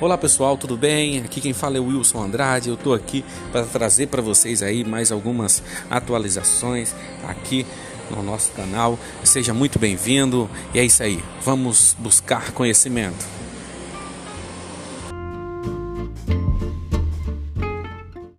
Olá pessoal, tudo bem? Aqui quem fala é o Wilson Andrade. Eu estou aqui para trazer para vocês aí mais algumas atualizações aqui no nosso canal. Seja muito bem-vindo e é isso aí. Vamos buscar conhecimento.